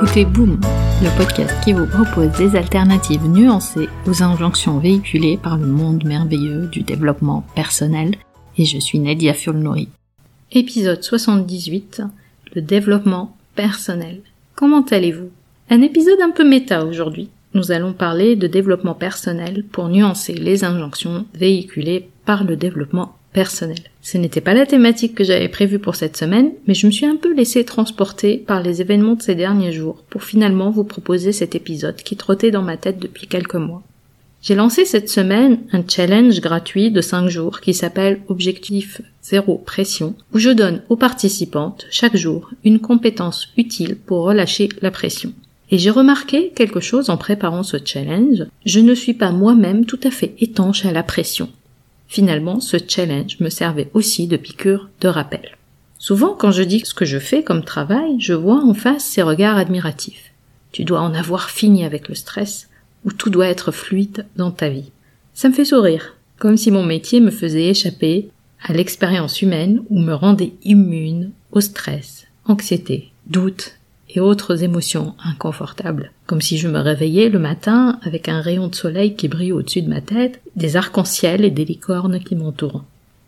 écoutez Boom, le podcast qui vous propose des alternatives nuancées aux injonctions véhiculées par le monde merveilleux du développement personnel, et je suis Nadia Fulnori. Épisode 78, le développement personnel. Comment allez-vous? Un épisode un peu méta aujourd'hui. Nous allons parler de développement personnel pour nuancer les injonctions véhiculées par le développement Ce n'était pas la thématique que j'avais prévue pour cette semaine, mais je me suis un peu laissé transporter par les événements de ces derniers jours pour finalement vous proposer cet épisode qui trottait dans ma tête depuis quelques mois. J'ai lancé cette semaine un challenge gratuit de 5 jours qui s'appelle Objectif Zéro Pression, où je donne aux participantes chaque jour une compétence utile pour relâcher la pression. Et j'ai remarqué quelque chose en préparant ce challenge, je ne suis pas moi-même tout à fait étanche à la pression. Finalement, ce challenge me servait aussi de piqûre de rappel. Souvent, quand je dis ce que je fais comme travail, je vois en face ces regards admiratifs. Tu dois en avoir fini avec le stress, ou tout doit être fluide dans ta vie. Ça me fait sourire, comme si mon métier me faisait échapper à l'expérience humaine ou me rendait immune au stress, anxiété, doute et autres émotions inconfortables, comme si je me réveillais le matin avec un rayon de soleil qui brille au-dessus de ma tête, des arcs-en-ciel et des licornes qui m'entourent.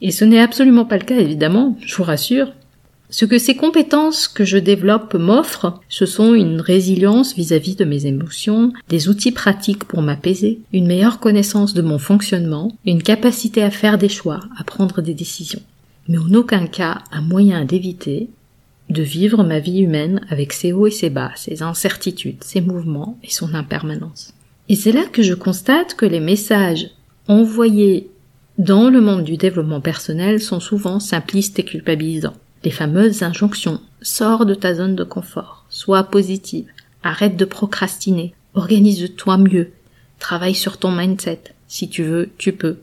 Et ce n'est absolument pas le cas, évidemment, je vous rassure. Ce que ces compétences que je développe m'offrent, ce sont une résilience vis-à-vis de mes émotions, des outils pratiques pour m'apaiser, une meilleure connaissance de mon fonctionnement, une capacité à faire des choix, à prendre des décisions. Mais en aucun cas un moyen d'éviter de vivre ma vie humaine avec ses hauts et ses bas, ses incertitudes, ses mouvements et son impermanence. Et c'est là que je constate que les messages envoyés dans le monde du développement personnel sont souvent simplistes et culpabilisants. Les fameuses injonctions sors de ta zone de confort, sois positive, arrête de procrastiner, organise-toi mieux, travaille sur ton mindset, si tu veux, tu peux,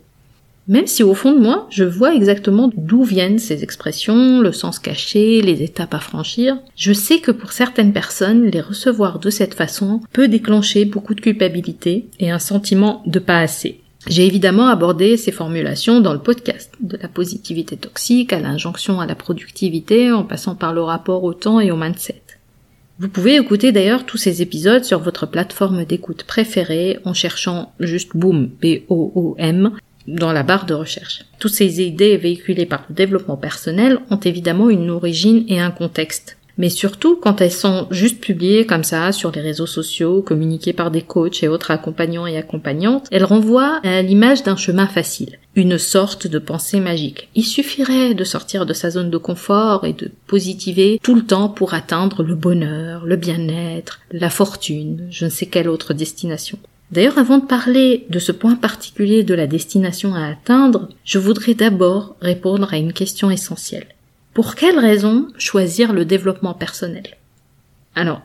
même si au fond de moi, je vois exactement d'où viennent ces expressions, le sens caché, les étapes à franchir, je sais que pour certaines personnes, les recevoir de cette façon peut déclencher beaucoup de culpabilité et un sentiment de pas assez. J'ai évidemment abordé ces formulations dans le podcast, de la positivité toxique à l'injonction à la productivité en passant par le rapport au temps et au mindset. Vous pouvez écouter d'ailleurs tous ces épisodes sur votre plateforme d'écoute préférée en cherchant juste Boom, B-O-O-M, dans la barre de recherche. Toutes ces idées véhiculées par le développement personnel ont évidemment une origine et un contexte. Mais surtout quand elles sont juste publiées comme ça sur les réseaux sociaux, communiquées par des coachs et autres accompagnants et accompagnantes, elles renvoient à l'image d'un chemin facile, une sorte de pensée magique. Il suffirait de sortir de sa zone de confort et de positiver tout le temps pour atteindre le bonheur, le bien-être, la fortune, je ne sais quelle autre destination. D'ailleurs, avant de parler de ce point particulier de la destination à atteindre, je voudrais d'abord répondre à une question essentielle. Pour quelle raison choisir le développement personnel? Alors,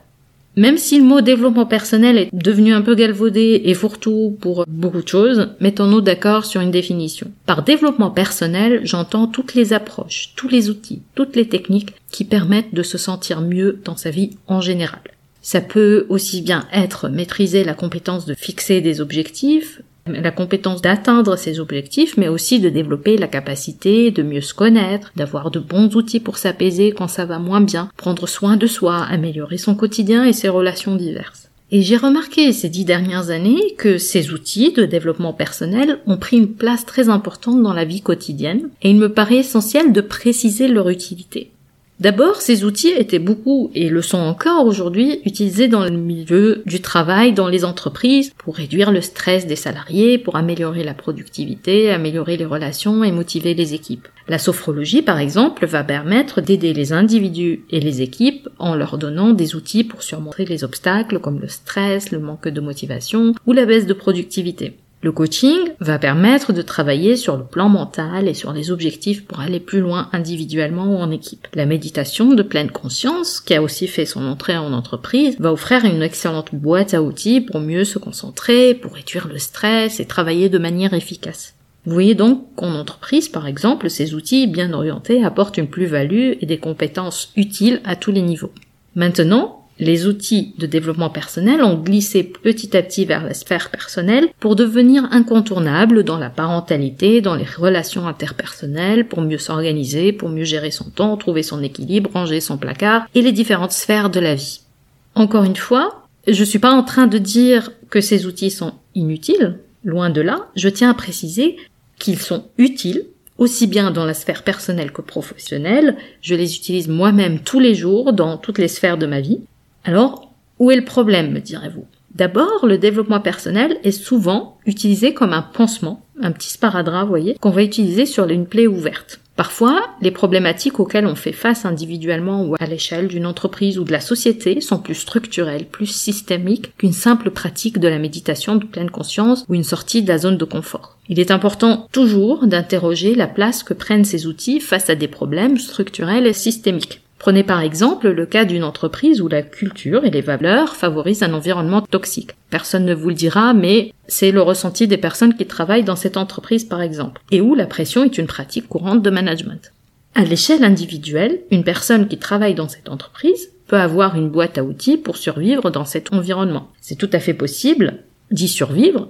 même si le mot développement personnel est devenu un peu galvaudé et fourre-tout pour beaucoup de choses, mettons-nous d'accord sur une définition. Par développement personnel, j'entends toutes les approches, tous les outils, toutes les techniques qui permettent de se sentir mieux dans sa vie en général. Ça peut aussi bien être maîtriser la compétence de fixer des objectifs, la compétence d'atteindre ces objectifs, mais aussi de développer la capacité de mieux se connaître, d'avoir de bons outils pour s'apaiser quand ça va moins bien, prendre soin de soi, améliorer son quotidien et ses relations diverses. Et j'ai remarqué ces dix dernières années que ces outils de développement personnel ont pris une place très importante dans la vie quotidienne, et il me paraît essentiel de préciser leur utilité. D'abord, ces outils étaient beaucoup, et le sont encore aujourd'hui, utilisés dans le milieu du travail, dans les entreprises, pour réduire le stress des salariés, pour améliorer la productivité, améliorer les relations et motiver les équipes. La sophrologie, par exemple, va permettre d'aider les individus et les équipes en leur donnant des outils pour surmonter les obstacles comme le stress, le manque de motivation ou la baisse de productivité. Le coaching va permettre de travailler sur le plan mental et sur les objectifs pour aller plus loin individuellement ou en équipe. La méditation de pleine conscience, qui a aussi fait son entrée en entreprise, va offrir une excellente boîte à outils pour mieux se concentrer, pour réduire le stress et travailler de manière efficace. Vous voyez donc qu'en entreprise, par exemple, ces outils bien orientés apportent une plus-value et des compétences utiles à tous les niveaux. Maintenant, les outils de développement personnel ont glissé petit à petit vers la sphère personnelle pour devenir incontournables dans la parentalité, dans les relations interpersonnelles, pour mieux s'organiser, pour mieux gérer son temps, trouver son équilibre, ranger son placard et les différentes sphères de la vie. Encore une fois, je suis pas en train de dire que ces outils sont inutiles, loin de là, je tiens à préciser qu'ils sont utiles aussi bien dans la sphère personnelle que professionnelle, je les utilise moi-même tous les jours dans toutes les sphères de ma vie. Alors, où est le problème, me direz-vous? D'abord, le développement personnel est souvent utilisé comme un pansement, un petit sparadrap, vous voyez, qu'on va utiliser sur une plaie ouverte. Parfois, les problématiques auxquelles on fait face individuellement ou à l'échelle d'une entreprise ou de la société sont plus structurelles, plus systémiques qu'une simple pratique de la méditation de pleine conscience ou une sortie de la zone de confort. Il est important toujours d'interroger la place que prennent ces outils face à des problèmes structurels et systémiques. Prenez par exemple le cas d'une entreprise où la culture et les valeurs favorisent un environnement toxique. Personne ne vous le dira, mais c'est le ressenti des personnes qui travaillent dans cette entreprise par exemple, et où la pression est une pratique courante de management. À l'échelle individuelle, une personne qui travaille dans cette entreprise peut avoir une boîte à outils pour survivre dans cet environnement. C'est tout à fait possible d'y survivre,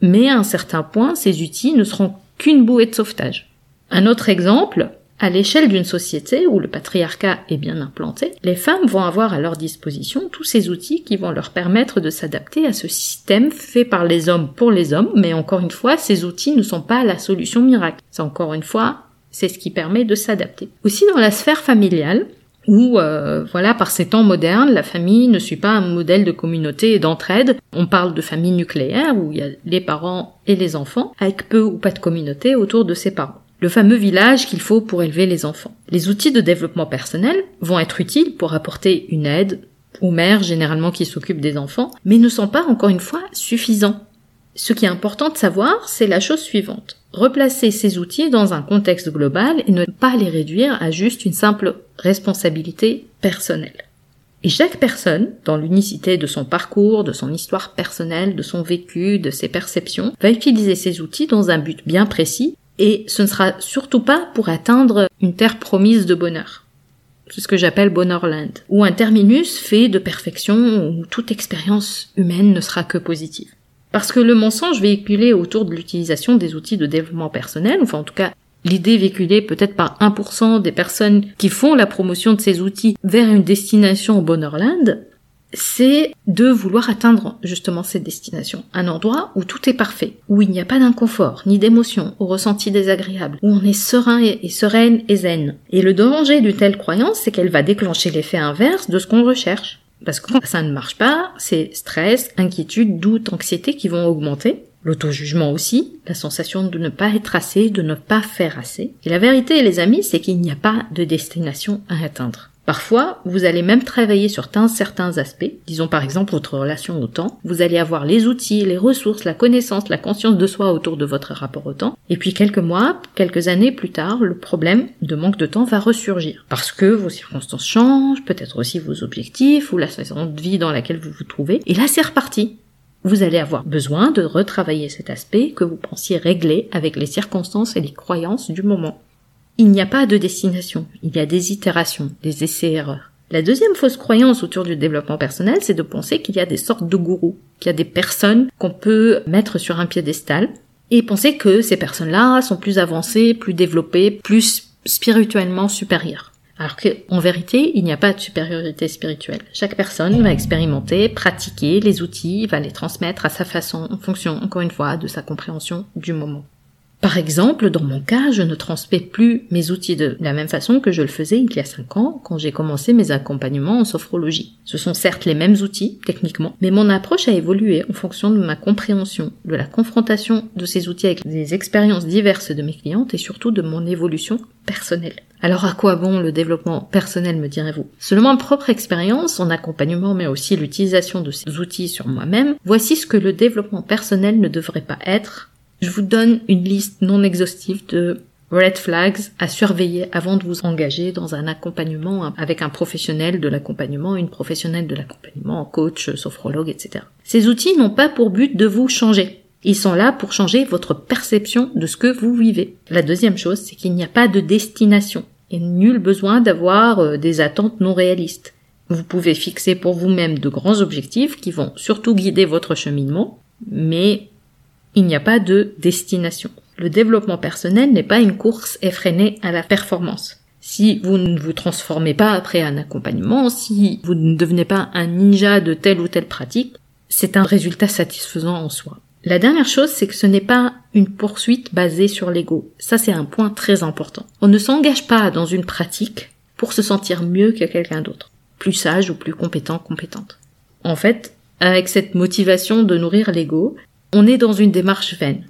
mais à un certain point, ces outils ne seront qu'une bouée de sauvetage. Un autre exemple, à l'échelle d'une société où le patriarcat est bien implanté, les femmes vont avoir à leur disposition tous ces outils qui vont leur permettre de s'adapter à ce système fait par les hommes pour les hommes, mais encore une fois, ces outils ne sont pas la solution miracle. C'est encore une fois, c'est ce qui permet de s'adapter. Aussi dans la sphère familiale, où, euh, voilà, par ces temps modernes, la famille ne suit pas un modèle de communauté et d'entraide. On parle de famille nucléaire, où il y a les parents et les enfants, avec peu ou pas de communauté autour de ces parents le fameux village qu'il faut pour élever les enfants. Les outils de développement personnel vont être utiles pour apporter une aide aux mères généralement qui s'occupent des enfants, mais ne sont pas encore une fois suffisants. Ce qui est important de savoir, c'est la chose suivante. Replacer ces outils dans un contexte global et ne pas les réduire à juste une simple responsabilité personnelle. Et chaque personne, dans l'unicité de son parcours, de son histoire personnelle, de son vécu, de ses perceptions, va utiliser ces outils dans un but bien précis et ce ne sera surtout pas pour atteindre une terre promise de bonheur. C'est ce que j'appelle Bonhorland, ou un terminus fait de perfection où toute expérience humaine ne sera que positive. Parce que le mensonge véhiculé autour de l'utilisation des outils de développement personnel, enfin en tout cas l'idée véhiculée peut-être par 1% des personnes qui font la promotion de ces outils vers une destination Bonhorland, c'est de vouloir atteindre justement cette destination. Un endroit où tout est parfait, où il n'y a pas d'inconfort, ni d'émotion, ou ressenti désagréable, où on est serein et, sereine et zen. Et le danger d'une telle croyance, c'est qu'elle va déclencher l'effet inverse de ce qu'on recherche. Parce que quand ça ne marche pas, c'est stress, inquiétude, doute, anxiété qui vont augmenter. L'auto-jugement aussi, la sensation de ne pas être assez, de ne pas faire assez. Et la vérité, les amis, c'est qu'il n'y a pas de destination à atteindre. Parfois, vous allez même travailler sur certains aspects, disons par exemple votre relation au temps. Vous allez avoir les outils, les ressources, la connaissance, la conscience de soi autour de votre rapport au temps. Et puis quelques mois, quelques années plus tard, le problème de manque de temps va ressurgir. Parce que vos circonstances changent, peut-être aussi vos objectifs ou la saison de vie dans laquelle vous vous trouvez. Et là, c'est reparti. Vous allez avoir besoin de retravailler cet aspect que vous pensiez régler avec les circonstances et les croyances du moment. Il n'y a pas de destination, il y a des itérations, des essais-erreurs. La deuxième fausse croyance autour du développement personnel, c'est de penser qu'il y a des sortes de gourous, qu'il y a des personnes qu'on peut mettre sur un piédestal, et penser que ces personnes-là sont plus avancées, plus développées, plus spirituellement supérieures. Alors qu'en vérité, il n'y a pas de supériorité spirituelle. Chaque personne va expérimenter, pratiquer les outils, va les transmettre à sa façon, en fonction, encore une fois, de sa compréhension du moment. Par exemple, dans mon cas, je ne transmets plus mes outils de la même façon que je le faisais il y a 5 ans quand j'ai commencé mes accompagnements en sophrologie. Ce sont certes les mêmes outils, techniquement, mais mon approche a évolué en fonction de ma compréhension, de la confrontation de ces outils avec des expériences diverses de mes clientes et surtout de mon évolution personnelle. Alors à quoi bon le développement personnel, me direz-vous? Selon ma propre expérience en accompagnement, mais aussi l'utilisation de ces outils sur moi-même, voici ce que le développement personnel ne devrait pas être je vous donne une liste non exhaustive de red flags à surveiller avant de vous engager dans un accompagnement avec un professionnel de l'accompagnement, une professionnelle de l'accompagnement, coach, sophrologue, etc. Ces outils n'ont pas pour but de vous changer. Ils sont là pour changer votre perception de ce que vous vivez. La deuxième chose, c'est qu'il n'y a pas de destination et nul besoin d'avoir euh, des attentes non réalistes. Vous pouvez fixer pour vous-même de grands objectifs qui vont surtout guider votre cheminement, mais il n'y a pas de destination. Le développement personnel n'est pas une course effrénée à la performance. Si vous ne vous transformez pas après un accompagnement, si vous ne devenez pas un ninja de telle ou telle pratique, c'est un résultat satisfaisant en soi. La dernière chose, c'est que ce n'est pas une poursuite basée sur l'ego. Ça, c'est un point très important. On ne s'engage pas dans une pratique pour se sentir mieux que quelqu'un d'autre, plus sage ou plus compétent, compétente. En fait, avec cette motivation de nourrir l'ego, on est dans une démarche vaine.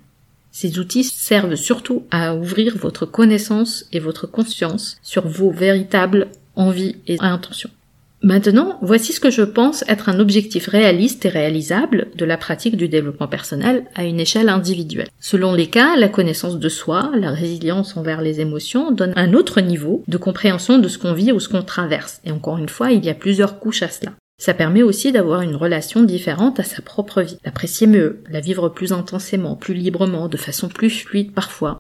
Ces outils servent surtout à ouvrir votre connaissance et votre conscience sur vos véritables envies et intentions. Maintenant, voici ce que je pense être un objectif réaliste et réalisable de la pratique du développement personnel à une échelle individuelle. Selon les cas, la connaissance de soi, la résilience envers les émotions donne un autre niveau de compréhension de ce qu'on vit ou ce qu'on traverse. Et encore une fois, il y a plusieurs couches à cela. Ça permet aussi d'avoir une relation différente à sa propre vie, l'apprécier mieux, la vivre plus intensément, plus librement, de façon plus fluide parfois.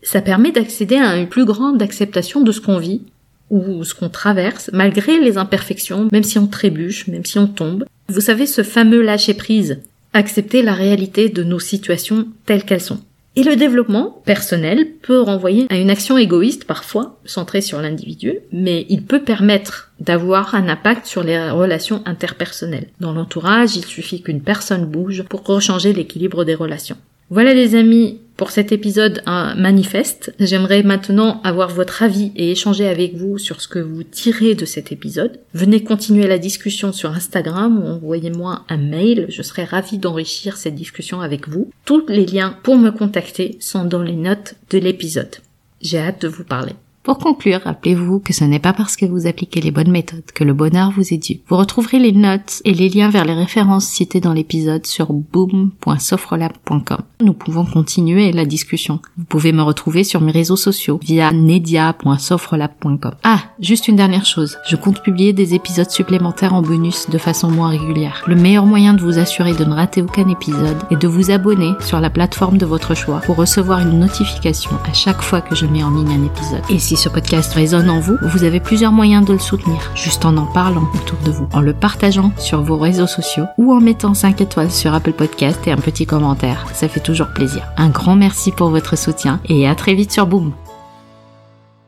Ça permet d'accéder à une plus grande acceptation de ce qu'on vit ou ce qu'on traverse, malgré les imperfections, même si on trébuche, même si on tombe. Vous savez, ce fameux lâcher prise, accepter la réalité de nos situations telles qu'elles sont. Et le développement personnel peut renvoyer à une action égoïste parfois, centrée sur l'individu, mais il peut permettre d'avoir un impact sur les relations interpersonnelles. Dans l'entourage, il suffit qu'une personne bouge pour rechanger l'équilibre des relations. Voilà les amis pour cet épisode un manifeste. J'aimerais maintenant avoir votre avis et échanger avec vous sur ce que vous tirez de cet épisode. Venez continuer la discussion sur Instagram ou envoyez-moi un mail. Je serai ravie d'enrichir cette discussion avec vous. Tous les liens pour me contacter sont dans les notes de l'épisode. J'ai hâte de vous parler. Pour conclure, rappelez-vous que ce n'est pas parce que vous appliquez les bonnes méthodes que le bonheur vous est dû. Vous retrouverez les notes et les liens vers les références citées dans l'épisode sur boom.sofrelab.com. Nous pouvons continuer la discussion. Vous pouvez me retrouver sur mes réseaux sociaux via nedia.sofrelab.com. Ah, juste une dernière chose. Je compte publier des épisodes supplémentaires en bonus de façon moins régulière. Le meilleur moyen de vous assurer de ne rater aucun épisode est de vous abonner sur la plateforme de votre choix pour recevoir une notification à chaque fois que je mets en ligne un épisode. Et si ce podcast résonne en vous, vous avez plusieurs moyens de le soutenir, juste en en parlant autour de vous, en le partageant sur vos réseaux sociaux ou en mettant 5 étoiles sur Apple Podcast et un petit commentaire. Ça fait toujours plaisir. Un grand merci pour votre soutien et à très vite sur Boom.